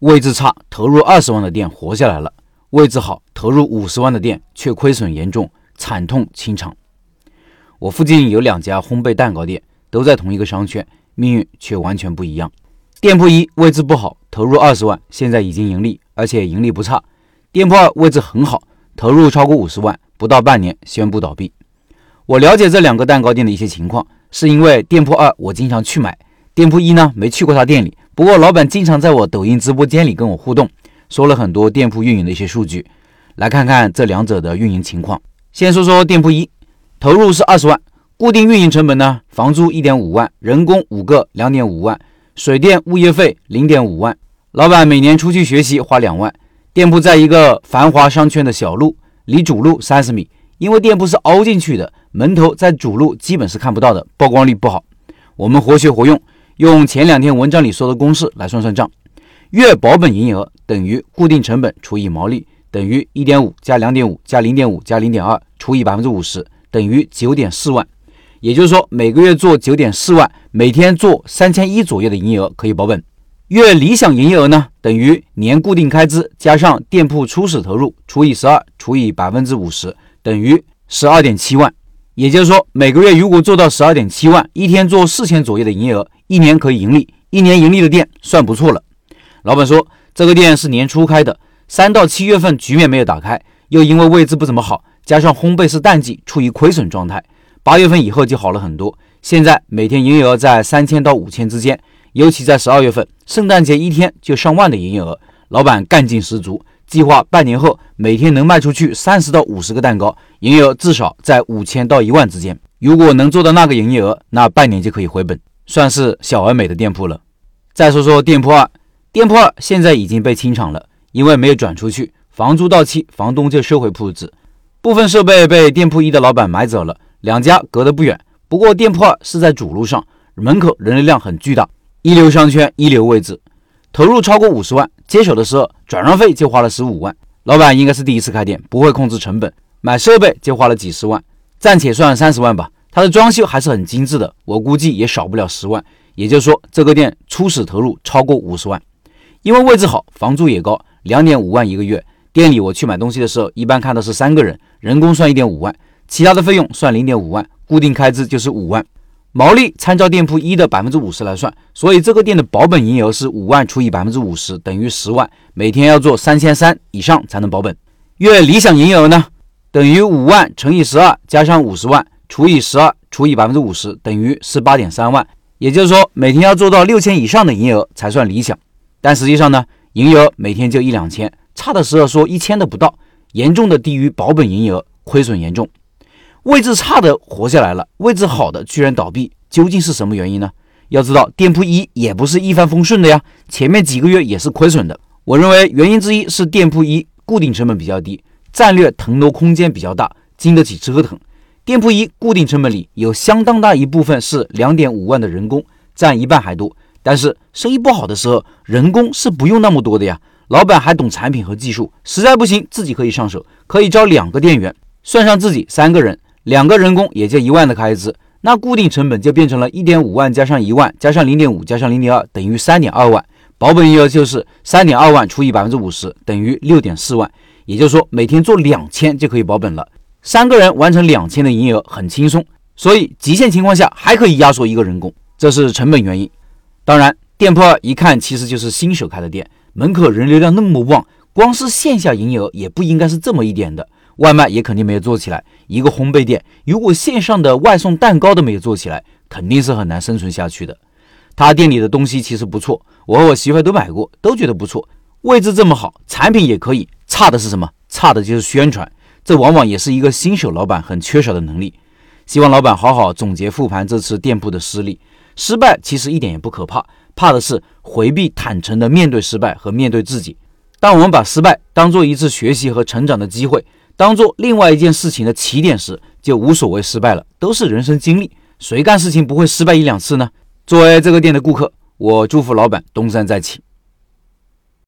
位置差，投入二十万的店活下来了；位置好，投入五十万的店却亏损严重，惨痛清场。我附近有两家烘焙蛋糕店，都在同一个商圈，命运却完全不一样。店铺一位置不好，投入二十万，现在已经盈利，而且盈利不差；店铺二位置很好，投入超过五十万，不到半年宣布倒闭。我了解这两个蛋糕店的一些情况，是因为店铺二我经常去买，店铺一呢没去过他店里。不过，老板经常在我抖音直播间里跟我互动，说了很多店铺运营的一些数据。来看看这两者的运营情况。先说说店铺一，投入是二十万，固定运营成本呢，房租一点五万，人工五个两点五万，水电物业费零点五万。老板每年出去学习花两万。店铺在一个繁华商圈的小路，离主路三十米。因为店铺是凹进去的，门头在主路基本是看不到的，曝光率不好。我们活学活用。用前两天文章里说的公式来算算账，月保本营业额等于固定成本除以毛利等于一点五加两点五加零点五加零点二除以百分之五十等于九点四万。也就是说，每个月做九点四万，每天做三千一左右的营业额可以保本。月理想营业额呢，等于年固定开支加上店铺初始投入除以十二除以百分之五十等于十二点七万。也就是说，每个月如果做到十二点七万，一天做四千左右的营业额。一年可以盈利，一年盈利的店算不错了。老板说，这个店是年初开的，三到七月份局面没有打开，又因为位置不怎么好，加上烘焙是淡季，处于亏损状态。八月份以后就好了很多，现在每天营业额在三千到五千之间，尤其在十二月份，圣诞节一天就上万的营业额，老板干劲十足，计划半年后每天能卖出去三十到五十个蛋糕，营业额至少在五千到一万之间。如果能做到那个营业额，那半年就可以回本。算是小而美的店铺了。再说说店铺二，店铺二现在已经被清场了，因为没有转出去，房租到期，房东就收回铺子，部分设备被店铺一的老板买走了。两家隔得不远，不过店铺二是在主路上，门口人流量很巨大，一流商圈，一流位置，投入超过五十万，接手的时候转让费就花了十五万。老板应该是第一次开店，不会控制成本，买设备就花了几十万，暂且算三十万吧。它的装修还是很精致的，我估计也少不了十万。也就是说，这个店初始投入超过五十万，因为位置好，房租也高，两点五万一个月。店里我去买东西的时候，一般看的是三个人，人工算一点五万，其他的费用算零点五万，固定开支就是五万。毛利参照店铺一的百分之五十来算，所以这个店的保本营业额是五万除以百分之五十等于十万，每天要做三千三以上才能保本。月理想营业额呢，等于五万乘以十二加上五十万。除以十二除以百分之五十等于十八点三万，也就是说每天要做到六千以上的营业额才算理想。但实际上呢，营业额每天就一两千，差的时候说一千都不到，严重的低于保本营业额，亏损严重。位置差的活下来了，位置好的居然倒闭，究竟是什么原因呢？要知道店铺一也不是一帆风顺的呀，前面几个月也是亏损的。我认为原因之一是店铺一固定成本比较低，战略腾挪空间比较大，经得起折腾。店铺一固定成本里有相当大一部分是两点五万的人工，占一半还多。但是生意不好的时候，人工是不用那么多的呀。老板还懂产品和技术，实在不行自己可以上手，可以招两个店员，算上自己三个人，两个人工也就一万的开支，那固定成本就变成了一点五万加上一万加上零点五加上零点二等于三点二万，保本营业额就是三点二万除以百分之五十等于六点四万，也就是说每天做两千就可以保本了。三个人完成两千的营业额很轻松，所以极限情况下还可以压缩一个人工，这是成本原因。当然，店铺二一看其实就是新手开的店，门口人流量那么旺，光是线下营业额也不应该是这么一点的，外卖也肯定没有做起来。一个烘焙店如果线上的外送蛋糕都没有做起来，肯定是很难生存下去的。他店里的东西其实不错，我和我媳妇都买过，都觉得不错。位置这么好，产品也可以，差的是什么？差的就是宣传。这往往也是一个新手老板很缺少的能力。希望老板好好总结复盘这次店铺的失利。失败其实一点也不可怕，怕的是回避坦诚的面对失败和面对自己。当我们把失败当做一次学习和成长的机会，当做另外一件事情的起点时，就无所谓失败了，都是人生经历。谁干事情不会失败一两次呢？作为这个店的顾客，我祝福老板东山再起。